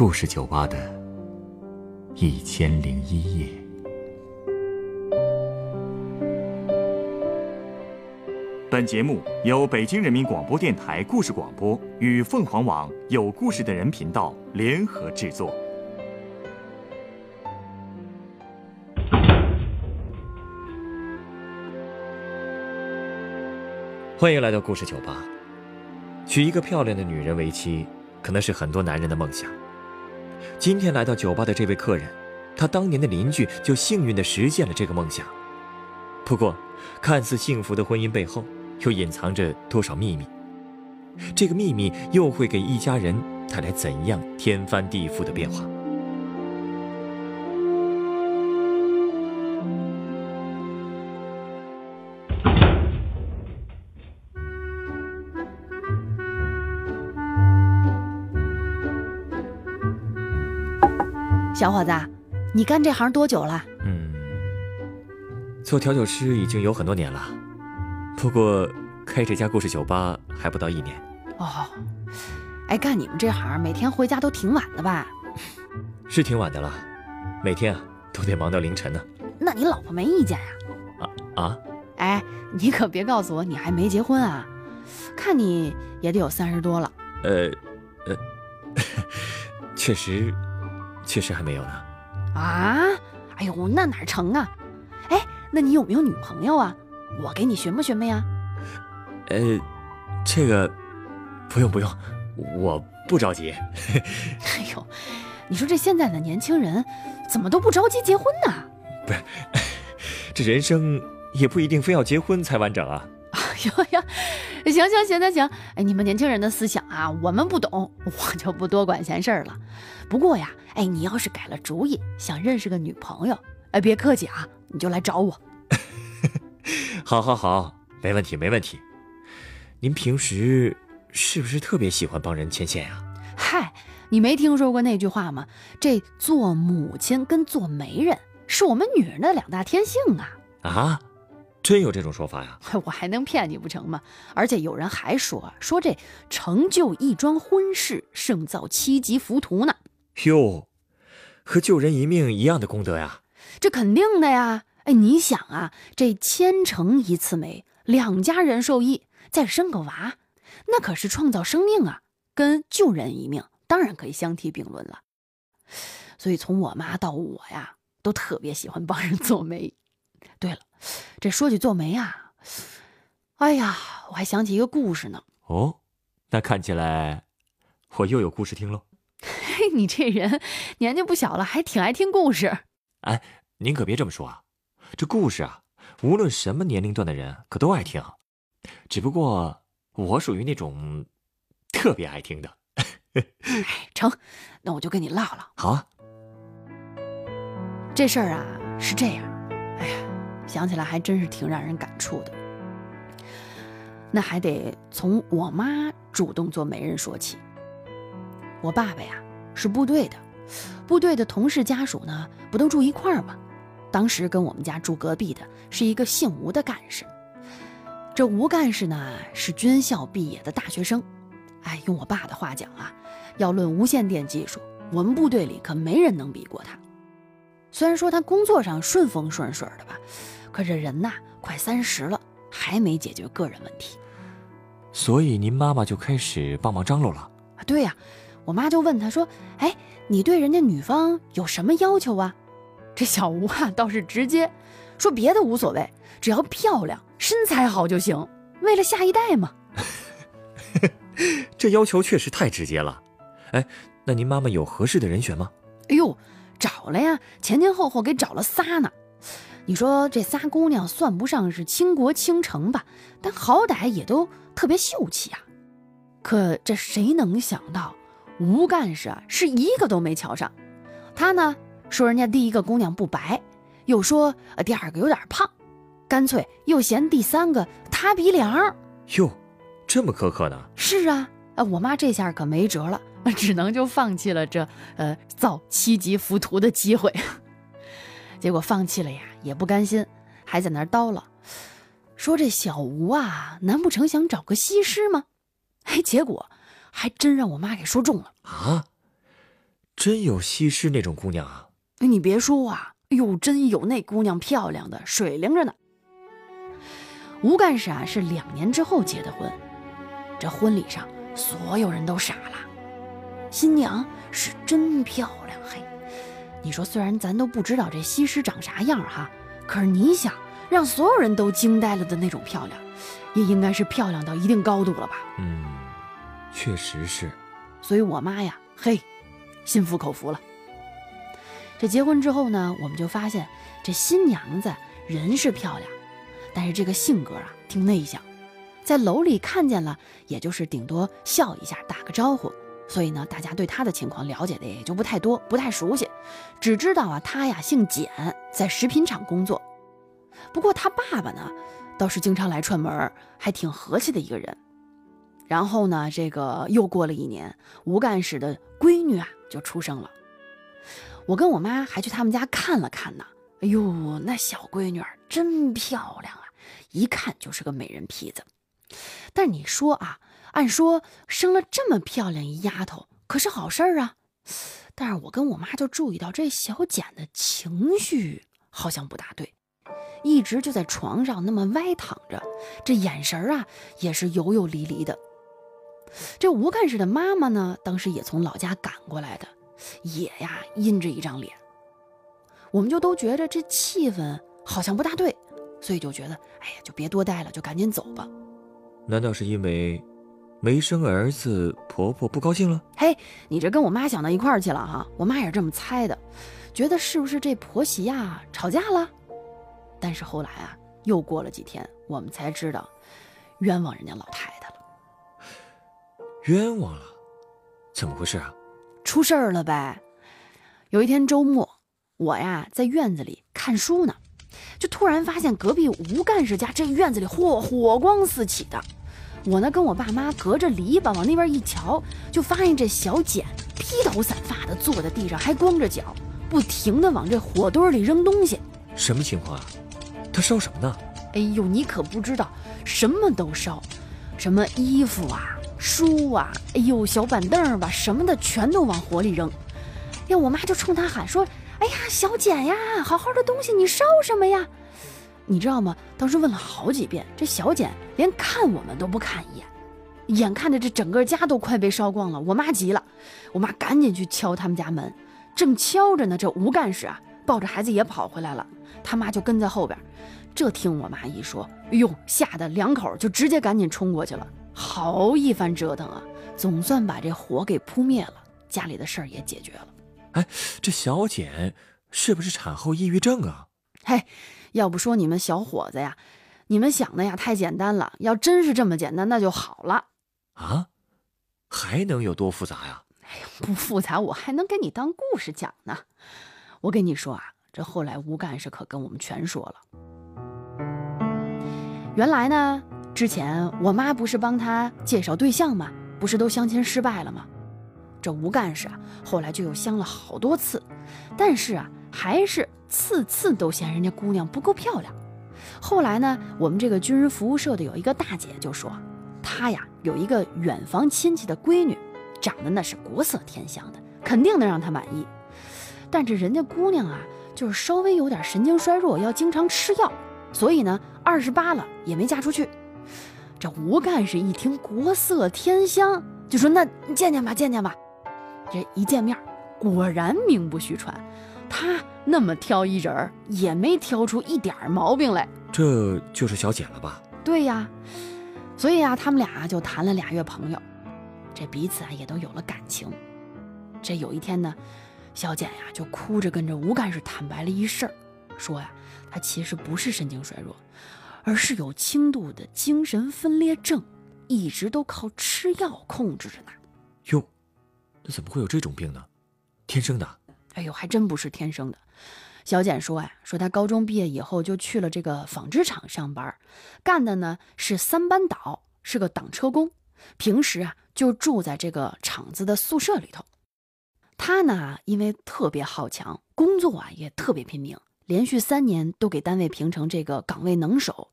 故事酒吧的一千零一夜。本节目由北京人民广播电台故事广播与凤凰网有故事的人频道联合制作。欢迎来到故事酒吧。娶一个漂亮的女人为妻，可能是很多男人的梦想。今天来到酒吧的这位客人，他当年的邻居就幸运地实现了这个梦想。不过，看似幸福的婚姻背后，又隐藏着多少秘密？这个秘密又会给一家人带来怎样天翻地覆的变化？小伙子，你干这行多久了？嗯，做调酒师已经有很多年了，不过开这家故事酒吧还不到一年。哦，哎，干你们这行，每天回家都挺晚的吧？是挺晚的了，每天啊都得忙到凌晨呢。那你老婆没意见呀？啊啊！哎，你可别告诉我你还没结婚啊？看你也得有三十多了。呃，呃，确实。确实还没有呢。啊，哎呦，那哪成啊？哎，那你有没有女朋友啊？我给你寻摸寻摸呀。呃，这个不用不用，我不着急。哎呦，你说这现在的年轻人怎么都不着急结婚呢？不是，这人生也不一定非要结婚才完整啊。哎呦呀，行行行行行，哎，你们年轻人的思想啊，我们不懂，我就不多管闲事儿了。不过呀。哎，你要是改了主意，想认识个女朋友，哎，别客气啊，你就来找我。好，好，好，没问题，没问题。您平时是不是特别喜欢帮人牵线呀？嗨，你没听说过那句话吗？这做母亲跟做媒人是我们女人的两大天性啊！啊，真有这种说法呀？我还能骗你不成吗？而且有人还说说这成就一桩婚事，胜造七级浮屠呢。哟，和救人一命一样的功德呀！这肯定的呀！哎，你想啊，这牵成一次媒，两家人受益，再生个娃，那可是创造生命啊，跟救人一命当然可以相提并论了。所以从我妈到我呀，都特别喜欢帮人做媒。对了，这说起做媒啊，哎呀，我还想起一个故事呢。哦，那看起来我又有故事听喽。嘿，你这人年纪不小了，还挺爱听故事。哎，您可别这么说啊，这故事啊，无论什么年龄段的人可都爱听。只不过我属于那种特别爱听的。哎，成，那我就跟你唠唠。好啊。这事儿啊是这样，哎呀，想起来还真是挺让人感触的。那还得从我妈主动做媒人说起。我爸爸呀是部队的，部队的同事家属呢不都住一块儿吗？当时跟我们家住隔壁的是一个姓吴的干事。这吴干事呢是军校毕业的大学生，哎，用我爸的话讲啊，要论无线电技术，我们部队里可没人能比过他。虽然说他工作上顺风顺水的吧，可这人呐快三十了，还没解决个人问题。所以您妈妈就开始帮忙张罗了。啊，对呀。我妈就问他说：“哎，你对人家女方有什么要求啊？”这小吴啊倒是直接说：“别的无所谓，只要漂亮、身材好就行，为了下一代嘛。”这要求确实太直接了。哎，那您妈妈有合适的人选吗？哎呦，找了呀，前前后后给找了仨呢。你说这仨姑娘算不上是倾国倾城吧，但好歹也都特别秀气啊。可这谁能想到？吴干事啊，是一个都没瞧上。他呢说人家第一个姑娘不白，又说第二个有点胖，干脆又嫌第三个塌鼻梁。哟，这么苛刻呢？是啊，我妈这下可没辙了，只能就放弃了这呃造七级浮屠的机会。结果放弃了呀，也不甘心，还在那叨唠，说这小吴啊，难不成想找个西施吗？哎，结果。还真让我妈给说中了啊！真有西施那种姑娘啊！哎，你别说啊，哎呦，真有那姑娘漂亮的，水灵着呢。吴干事啊是两年之后结的婚，这婚礼上所有人都傻了，新娘是真漂亮嘿！你说虽然咱都不知道这西施长啥样哈，可是你想让所有人都惊呆了的那种漂亮，也应该是漂亮到一定高度了吧？嗯，确实是。所以我妈呀，嘿，心服口服了。这结婚之后呢，我们就发现这新娘子人是漂亮。但是这个性格啊，挺内向，在楼里看见了，也就是顶多笑一下，打个招呼。所以呢，大家对他的情况了解的也就不太多，不太熟悉，只知道啊，他呀姓简，在食品厂工作。不过他爸爸呢，倒是经常来串门，还挺和气的一个人。然后呢，这个又过了一年，吴干事的闺女啊就出生了。我跟我妈还去他们家看了看呢。哎呦，那小闺女儿真漂亮啊，一看就是个美人坯子。但你说啊，按说生了这么漂亮一丫头，可是好事儿啊。但是我跟我妈就注意到这小简的情绪好像不大对，一直就在床上那么歪躺着，这眼神啊也是犹犹离离的。这吴干事的妈妈呢，当时也从老家赶过来的，也呀阴着一张脸。我们就都觉着这气氛好像不大对，所以就觉得，哎呀，就别多待了，就赶紧走吧。难道是因为没生儿子，婆婆不高兴了？嘿，你这跟我妈想到一块儿去了哈。我妈也是这么猜的，觉得是不是这婆媳呀吵架了？但是后来啊，又过了几天，我们才知道，冤枉人家老太太了。冤枉了？怎么回事啊？出事儿了呗。有一天周末。我呀，在院子里看书呢，就突然发现隔壁吴干事家这院子里火火光四起的。我呢，跟我爸妈隔着篱笆往那边一瞧，就发现这小简披头散发的坐在地上，还光着脚，不停的往这火堆里扔东西。什么情况啊？他烧什么呢？哎呦，你可不知道，什么都烧，什么衣服啊、书啊，哎呦，小板凳吧，什么的全都往火里扔。呀，我妈就冲他喊说。哎呀，小简呀，好好的东西你烧什么呀？你知道吗？当时问了好几遍，这小简连看我们都不看一眼。眼看着这整个家都快被烧光了，我妈急了，我妈赶紧去敲他们家门。正敲着呢，这吴干事啊抱着孩子也跑回来了，他妈就跟在后边。这听我妈一说，哎呦，吓得两口就直接赶紧冲过去了。好一番折腾啊，总算把这火给扑灭了，家里的事儿也解决了。哎，这小简是不是产后抑郁症啊？嘿，要不说你们小伙子呀，你们想的呀太简单了。要真是这么简单，那就好了。啊？还能有多复杂呀？哎呀，不复杂，我还能给你当故事讲呢。我跟你说啊，这后来吴干事可跟我们全说了。原来呢，之前我妈不是帮他介绍对象吗？不是都相亲失败了吗？这吴干事啊，后来就又相了好多次，但是啊，还是次次都嫌人家姑娘不够漂亮。后来呢，我们这个军人服务社的有一个大姐就说，她呀有一个远房亲戚的闺女，长得那是国色天香的，肯定能让她满意。但这人家姑娘啊，就是稍微有点神经衰弱，要经常吃药，所以呢，二十八了也没嫁出去。这吴干事一听国色天香，就说那见见吧，见见吧。这一见面，果然名不虚传，他那么挑一人儿，也没挑出一点毛病来。这就是小简了吧？对呀，所以啊，他们俩就谈了俩月朋友，这彼此啊也都有了感情。这有一天呢，小简呀就哭着跟着吴干事坦白了一事儿，说呀，他其实不是神经衰弱，而是有轻度的精神分裂症，一直都靠吃药控制着呢。哟。那怎么会有这种病呢？天生的？哎呦，还真不是天生的。小简说呀，说他高中毕业以后就去了这个纺织厂上班，干的呢是三班倒，是个挡车工。平时啊就住在这个厂子的宿舍里头。他呢因为特别好强，工作啊也特别拼命，连续三年都给单位评成这个岗位能手。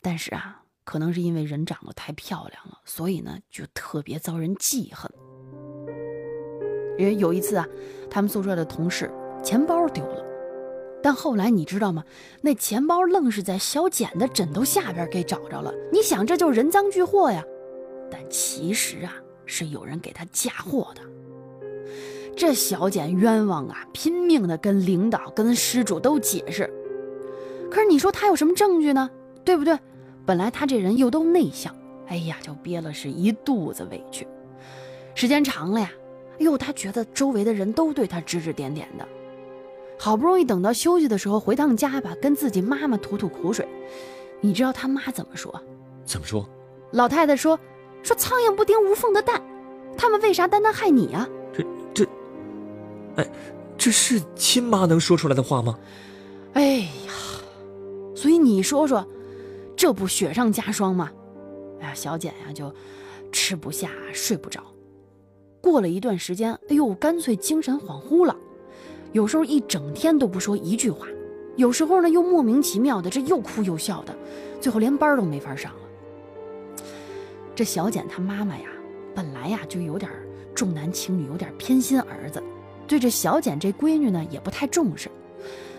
但是啊，可能是因为人长得太漂亮了，所以呢就特别遭人记恨。因为有一次啊，他们宿舍的同事钱包丢了，但后来你知道吗？那钱包愣是在小简的枕头下边给找着了。你想，这就是人赃俱获呀。但其实啊，是有人给他嫁祸的。这小简冤枉啊，拼命的跟领导、跟失主都解释。可是你说他有什么证据呢？对不对？本来他这人又都内向，哎呀，就憋了是一肚子委屈。时间长了呀，哎呦，他觉得周围的人都对他指指点点的。好不容易等到休息的时候回趟家吧，跟自己妈妈吐吐苦水。你知道他妈怎么说？怎么说？老太太说：“说苍蝇不叮无缝的蛋，他们为啥单单害你啊？”这这，哎，这是亲妈能说出来的话吗？哎呀，所以你说说，这不雪上加霜吗？哎呀，小简呀就吃不下睡不着。过了一段时间，哎呦，干脆精神恍惚了，有时候一整天都不说一句话，有时候呢又莫名其妙的这又哭又笑的，最后连班都没法上了。这小简她妈妈呀，本来呀就有点重男轻女，有点偏心儿子，对这小简这闺女呢也不太重视。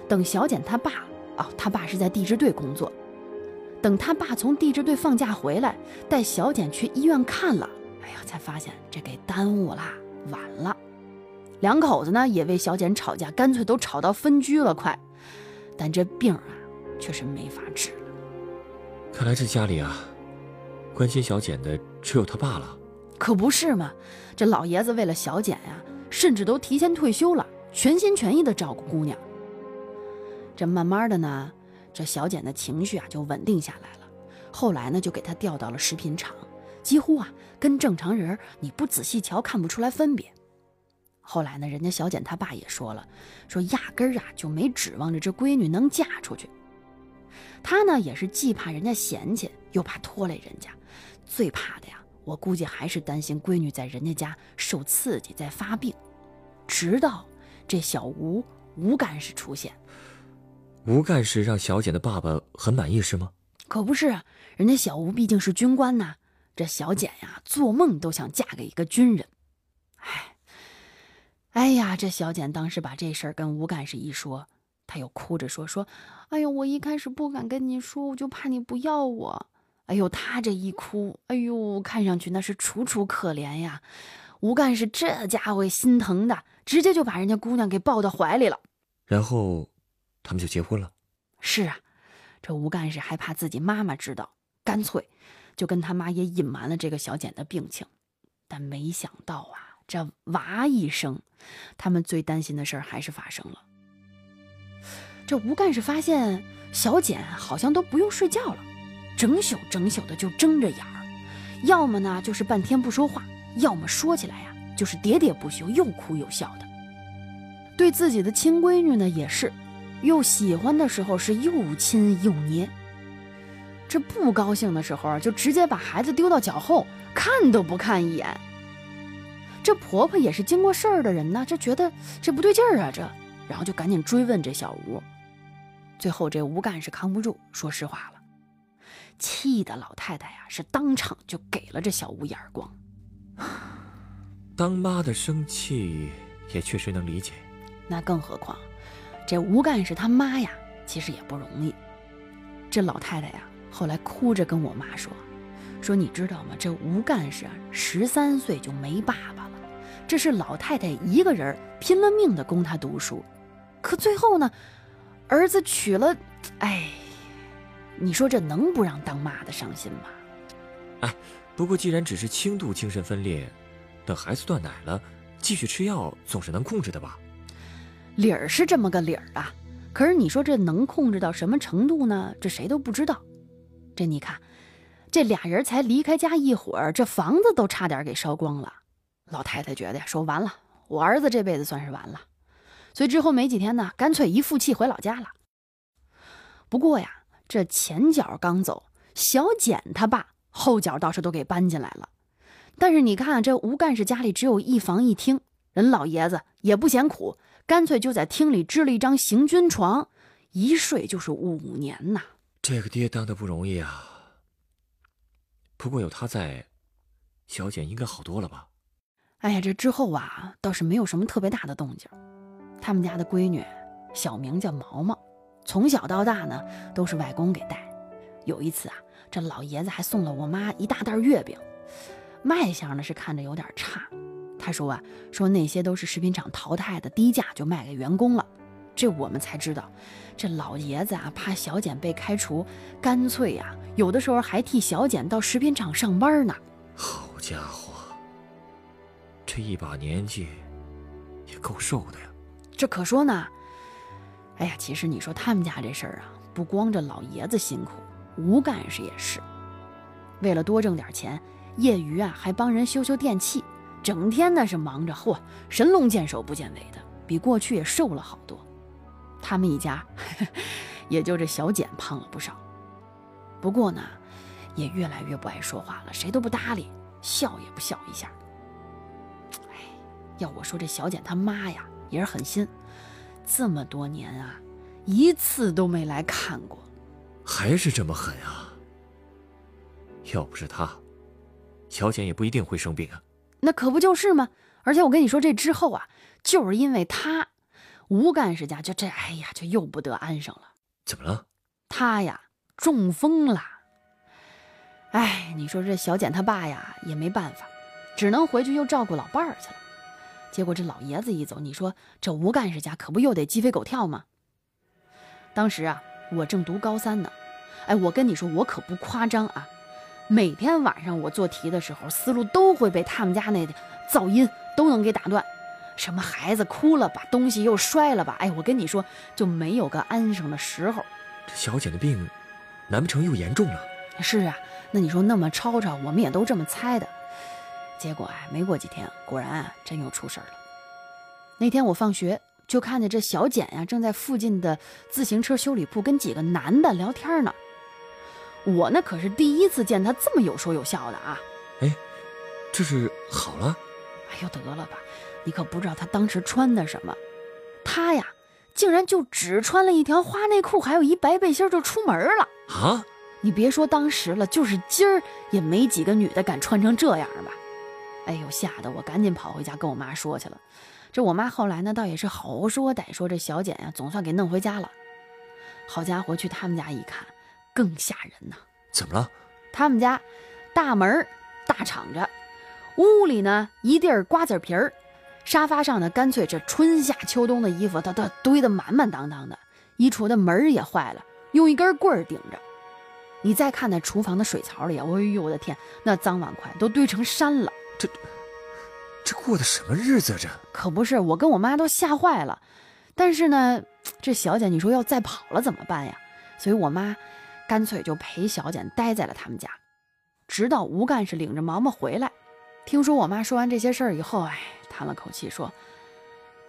等小简他爸哦，他爸是在地质队工作，等他爸从地质队放假回来，带小简去医院看了。哎呀，才发现这给耽误了，晚了。两口子呢也为小简吵架，干脆都吵到分居了，快。但这病啊，却是没法治了。看来这家里啊，关心小简的只有他爸了。可不是嘛，这老爷子为了小简呀，甚至都提前退休了，全心全意的照顾姑娘。这慢慢的呢，这小简的情绪啊就稳定下来了。后来呢，就给她调到了食品厂。几乎啊，跟正常人你不仔细瞧看不出来分别。后来呢，人家小简他爸也说了，说压根儿啊就没指望着这闺女能嫁出去。他呢也是既怕人家嫌弃，又怕拖累人家，最怕的呀，我估计还是担心闺女在人家家受刺激在发病。直到这小吴吴干事出现，吴干事让小简的爸爸很满意是吗？可不是啊，人家小吴毕竟是军官呐。这小简呀，做梦都想嫁给一个军人。哎，哎呀，这小简当时把这事儿跟吴干事一说，他又哭着说：“说，哎呦，我一开始不敢跟你说，我就怕你不要我。”哎呦，他这一哭，哎呦，看上去那是楚楚可怜呀。吴干事这家伙心疼的，直接就把人家姑娘给抱到怀里了。然后，他们就结婚了。是啊，这吴干事还怕自己妈妈知道，干脆。就跟他妈也隐瞒了这个小简的病情，但没想到啊，这娃一生，他们最担心的事儿还是发生了。这吴干事发现小简好像都不用睡觉了，整宿整宿的就睁着眼儿，要么呢就是半天不说话，要么说起来呀就是喋喋不休，又哭又笑的。对自己的亲闺女呢也是，又喜欢的时候是又亲又捏。这不高兴的时候，就直接把孩子丢到脚后，看都不看一眼。这婆婆也是经过事儿的人呢，这觉得这不对劲儿啊，这，然后就赶紧追问这小吴。最后这吴干是扛不住，说实话了，气的老太太呀是当场就给了这小吴一耳光。当妈的生气也确实能理解，那更何况这吴干事他妈呀，其实也不容易。这老太太呀。后来哭着跟我妈说：“说你知道吗？这吴干事啊，十三岁就没爸爸了，这是老太太一个人拼了命的供他读书。可最后呢，儿子娶了……哎，你说这能不让当妈的伤心吗？哎，不过既然只是轻度精神分裂，等孩子断奶了，继续吃药总是能控制的吧？理儿是这么个理儿啊，可是你说这能控制到什么程度呢？这谁都不知道。”这你看，这俩人才离开家一会儿，这房子都差点给烧光了。老太太觉得呀，说完了，我儿子这辈子算是完了。所以之后没几天呢，干脆一负气回老家了。不过呀，这前脚刚走，小简他爸后脚倒是都给搬进来了。但是你看，这吴干事家里只有一房一厅，人老爷子也不嫌苦，干脆就在厅里支了一张行军床，一睡就是五年呐。这个爹当的不容易啊。不过有他在，小简应该好多了吧？哎呀，这之后啊，倒是没有什么特别大的动静。他们家的闺女，小名叫毛毛，从小到大呢都是外公给带。有一次啊，这老爷子还送了我妈一大袋月饼，卖相呢是看着有点差。他说啊，说那些都是食品厂淘汰的，低价就卖给员工了。这我们才知道，这老爷子啊，怕小简被开除，干脆呀，有的时候还替小简到食品厂上班呢。好家伙，这一把年纪也够瘦的呀！这可说呢。哎呀，其实你说他们家这事儿啊，不光这老爷子辛苦，吴干事也是。为了多挣点钱，业余啊还帮人修修电器，整天呢是忙着，嚯，神龙见首不见尾的，比过去也瘦了好多。他们一家，也就这小简胖了不少，不过呢，也越来越不爱说话了，谁都不搭理，笑也不笑一下。哎，要我说，这小简他妈呀，也是狠心，这么多年啊，一次都没来看过，还是这么狠啊！要不是他，小简也不一定会生病啊。那可不就是吗？而且我跟你说，这之后啊，就是因为他。吴干事家就这，哎呀，就又不得安生了。怎么了？他呀中风了。哎，你说这小简他爸呀也没办法，只能回去又照顾老伴儿去了。结果这老爷子一走，你说这吴干事家可不又得鸡飞狗跳吗？当时啊，我正读高三呢。哎，我跟你说，我可不夸张啊。每天晚上我做题的时候，思路都会被他们家那噪音都能给打断。什么孩子哭了，把东西又摔了吧？哎，我跟你说，就没有个安生的时候。这小简的病，难不成又严重了？是啊，那你说那么吵吵，我们也都这么猜的。结果啊，没过几天，果然啊，真又出事儿了。那天我放学就看见这小简呀，正在附近的自行车修理铺跟几个男的聊天呢。我那可是第一次见他这么有说有笑的啊！哎，这是好了？哎呦，得了吧！你可不知道他当时穿的什么，他呀，竟然就只穿了一条花内裤，还有一白背心就出门了啊！你别说当时了，就是今儿也没几个女的敢穿成这样吧？哎呦，吓得我赶紧跑回家跟我妈说去了。这我妈后来呢，倒也是好说歹说，这小简呀，总算给弄回家了。好家伙，去他们家一看，更吓人呐！怎么了？他们家大门大敞着，屋里呢一地儿瓜子皮儿。沙发上呢，干脆这春夏秋冬的衣服，它都堆得满满当当的。衣橱的门也坏了，用一根棍儿顶着。你再看那厨房的水槽里，哎呦我的天，那脏碗筷都堆成山了。这这过的什么日子？这可不是，我跟我妈都吓坏了。但是呢，这小简你说要再跑了怎么办呀？所以我妈干脆就陪小简待在了他们家，直到吴干事领着毛毛回来。听说我妈说完这些事儿以后，哎。叹了口气说：“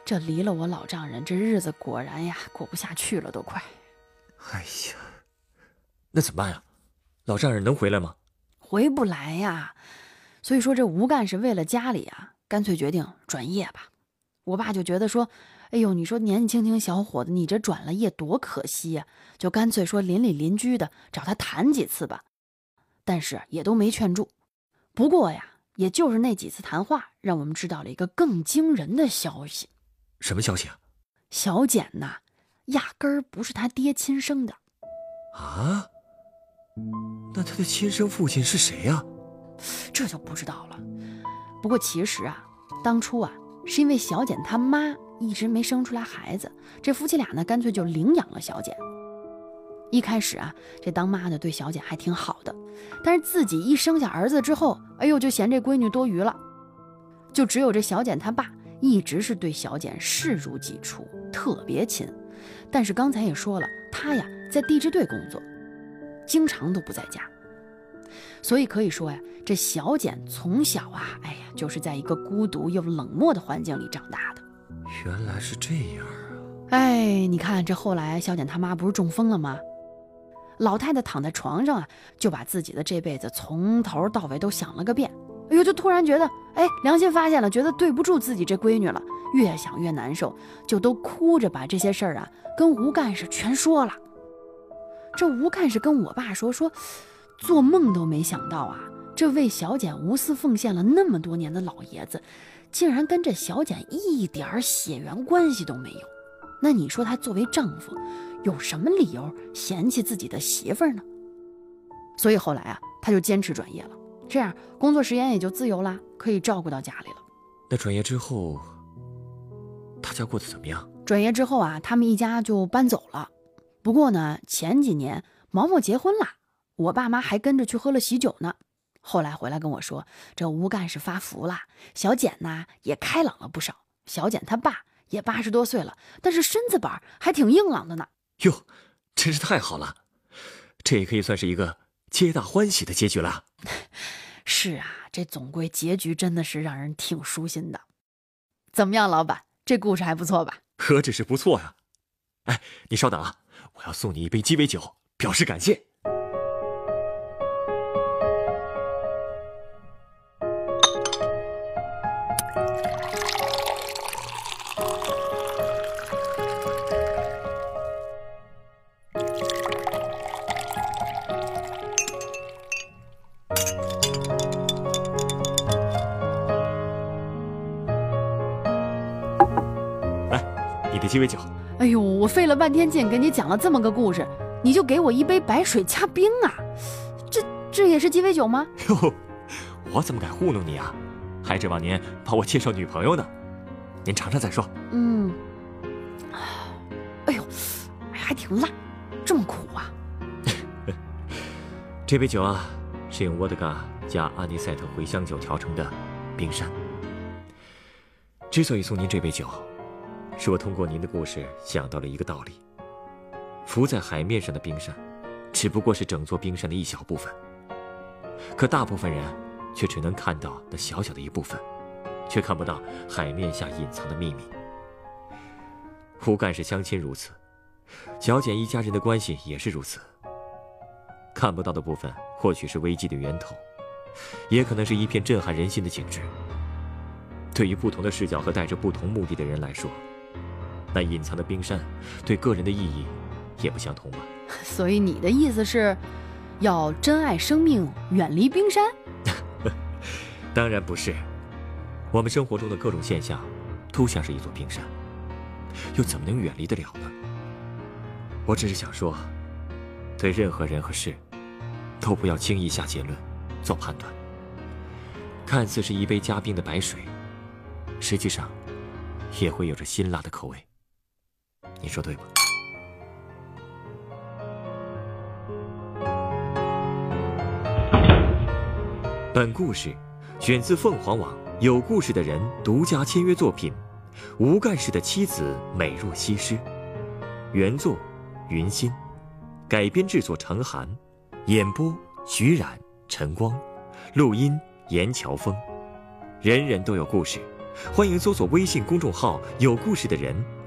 这离了我老丈人，这日子果然呀过不下去了，都快。”哎呀，那怎么办呀？老丈人能回来吗？回不来呀。所以说这吴干事为了家里啊，干脆决定转业吧。我爸就觉得说：“哎呦，你说年纪轻轻小伙子，你这转了业多可惜呀！”就干脆说邻里邻居的找他谈几次吧。但是也都没劝住。不过呀。也就是那几次谈话，让我们知道了一个更惊人的消息。什么消息啊？小简呐，压根儿不是他爹亲生的。啊？那他的亲生父亲是谁呀？这就不知道了。不过其实啊，当初啊，是因为小简他妈一直没生出来孩子，这夫妻俩呢，干脆就领养了小简。一开始啊，这当妈的对小简还挺好的，但是自己一生下儿子之后，哎呦，就嫌这闺女多余了，就只有这小简他爸一直是对小简视如己出，特别亲。但是刚才也说了，他呀在地质队工作，经常都不在家，所以可以说呀，这小简从小啊，哎呀，就是在一个孤独又冷漠的环境里长大的。原来是这样啊！哎，你看这后来小简他妈不是中风了吗？老太太躺在床上啊，就把自己的这辈子从头到尾都想了个遍。哎呦，就突然觉得，哎，良心发现了，觉得对不住自己这闺女了。越想越难受，就都哭着把这些事儿啊跟吴干事全说了。这吴干事跟我爸说说，做梦都没想到啊，这为小简无私奉献了那么多年的老爷子，竟然跟这小简一点血缘关系都没有。那你说他作为丈夫，有什么理由嫌弃自己的媳妇儿呢？所以后来啊，他就坚持转业了，这样工作时间也就自由啦，可以照顾到家里了。那转业之后，他家过得怎么样？转业之后啊，他们一家就搬走了。不过呢，前几年毛毛结婚了，我爸妈还跟着去喝了喜酒呢。后来回来跟我说，这吴干事发福了，小简呢也开朗了不少。小简他爸也八十多岁了，但是身子板还挺硬朗的呢。哟，真是太好了，这也可以算是一个皆大欢喜的结局了。是啊，这总归结局真的是让人挺舒心的。怎么样，老板，这故事还不错吧？何止是不错呀！哎，你稍等啊，我要送你一杯鸡尾酒，表示感谢。鸡尾酒。哎呦，我费了半天劲给你讲了这么个故事，你就给我一杯白水加冰啊？这这也是鸡尾酒吗？哟，我怎么敢糊弄你啊？还指望您帮我介绍女朋友呢？您尝尝再说。嗯。哎呦，还挺辣，这么苦啊？这杯酒啊，是用沃德嘎加阿尼塞特茴香酒调成的冰山。之所以送您这杯酒。是我通过您的故事想到了一个道理：浮在海面上的冰山，只不过是整座冰山的一小部分。可大部分人却只能看到那小小的一部分，却看不到海面下隐藏的秘密。胡干事相亲如此，小简一家人的关系也是如此。看不到的部分，或许是危机的源头，也可能是一片震撼人心的景致。对于不同的视角和带着不同目的的人来说，那隐藏的冰山，对个人的意义也不相同吧？所以你的意思是，要珍爱生命，远离冰山？当然不是。我们生活中的各种现象，都像是一座冰山，又怎么能远离得了呢？我只是想说，对任何人和事，都不要轻易下结论，做判断。看似是一杯加冰的白水，实际上，也会有着辛辣的口味。你说对吗？本故事选自凤凰网有故事的人独家签约作品《吴干事的妻子美若西施》，原作云心，改编制作程涵，演播徐冉、陈光，录音严乔峰。人人都有故事，欢迎搜索微信公众号“有故事的人”。